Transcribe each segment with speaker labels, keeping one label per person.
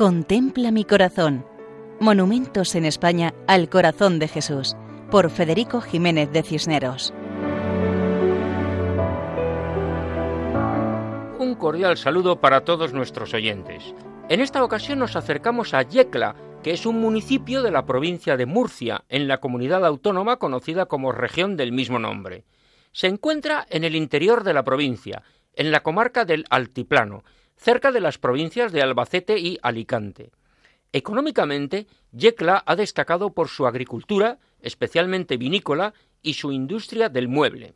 Speaker 1: Contempla mi corazón. Monumentos en España al corazón de Jesús, por Federico Jiménez de Cisneros.
Speaker 2: Un cordial saludo para todos nuestros oyentes. En esta ocasión nos acercamos a Yecla, que es un municipio de la provincia de Murcia, en la comunidad autónoma conocida como región del mismo nombre. Se encuentra en el interior de la provincia, en la comarca del Altiplano, cerca de las provincias de Albacete y Alicante. Económicamente, Yecla ha destacado por su agricultura, especialmente vinícola, y su industria del mueble.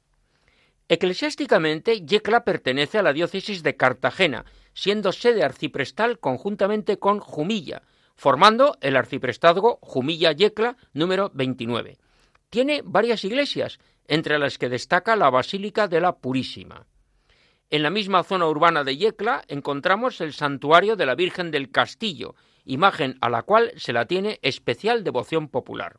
Speaker 2: Eclesiásticamente, Yecla pertenece a la diócesis de Cartagena, siendo sede arciprestal conjuntamente con Jumilla, formando el arciprestazgo Jumilla-Yecla número 29. Tiene varias iglesias, entre las que destaca la Basílica de la Purísima. En la misma zona urbana de Yecla encontramos el santuario de la Virgen del Castillo, imagen a la cual se la tiene especial devoción popular.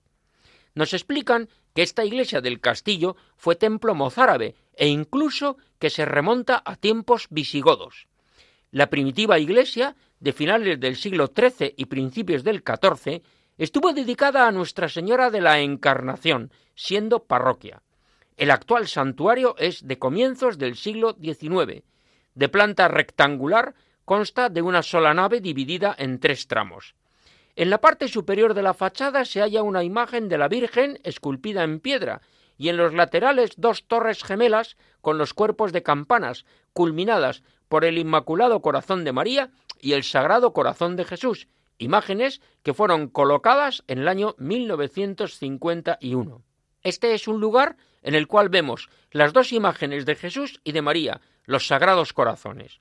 Speaker 2: Nos explican que esta iglesia del castillo fue templo mozárabe e incluso que se remonta a tiempos visigodos. La primitiva iglesia, de finales del siglo XIII y principios del XIV, estuvo dedicada a Nuestra Señora de la Encarnación, siendo parroquia. El actual santuario es de comienzos del siglo XIX. De planta rectangular, consta de una sola nave dividida en tres tramos. En la parte superior de la fachada se halla una imagen de la Virgen esculpida en piedra, y en los laterales dos torres gemelas con los cuerpos de campanas, culminadas por el Inmaculado Corazón de María y el Sagrado Corazón de Jesús, imágenes que fueron colocadas en el año 1951. Este es un lugar en el cual vemos las dos imágenes de Jesús y de María, los sagrados corazones.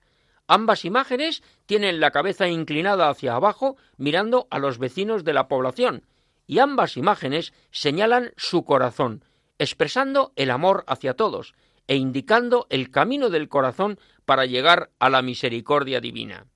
Speaker 2: Ambas imágenes tienen la cabeza inclinada hacia abajo mirando a los vecinos de la población, y ambas imágenes señalan su corazón, expresando el amor hacia todos e indicando el camino del corazón para llegar a la misericordia divina.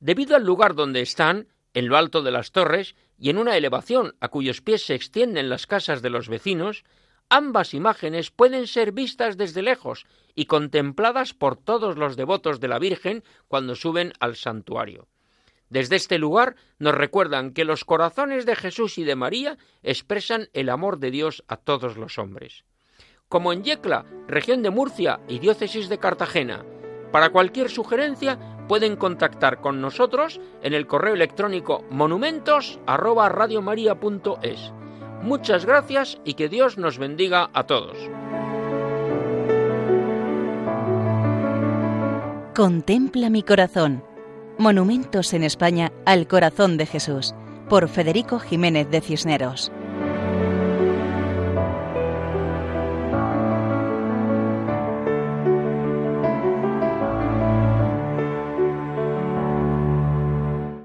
Speaker 2: Debido al lugar donde están, en lo alto de las torres y en una elevación a cuyos pies se extienden las casas de los vecinos, Ambas imágenes pueden ser vistas desde lejos y contempladas por todos los devotos de la Virgen cuando suben al santuario. Desde este lugar nos recuerdan que los corazones de Jesús y de María expresan el amor de Dios a todos los hombres. Como en Yecla, región de Murcia y diócesis de Cartagena, para cualquier sugerencia pueden contactar con nosotros en el correo electrónico monumentos@radiomaria.es. Muchas gracias y que Dios nos bendiga a todos.
Speaker 1: Contempla mi corazón. Monumentos en España al corazón de Jesús, por Federico Jiménez de Cisneros.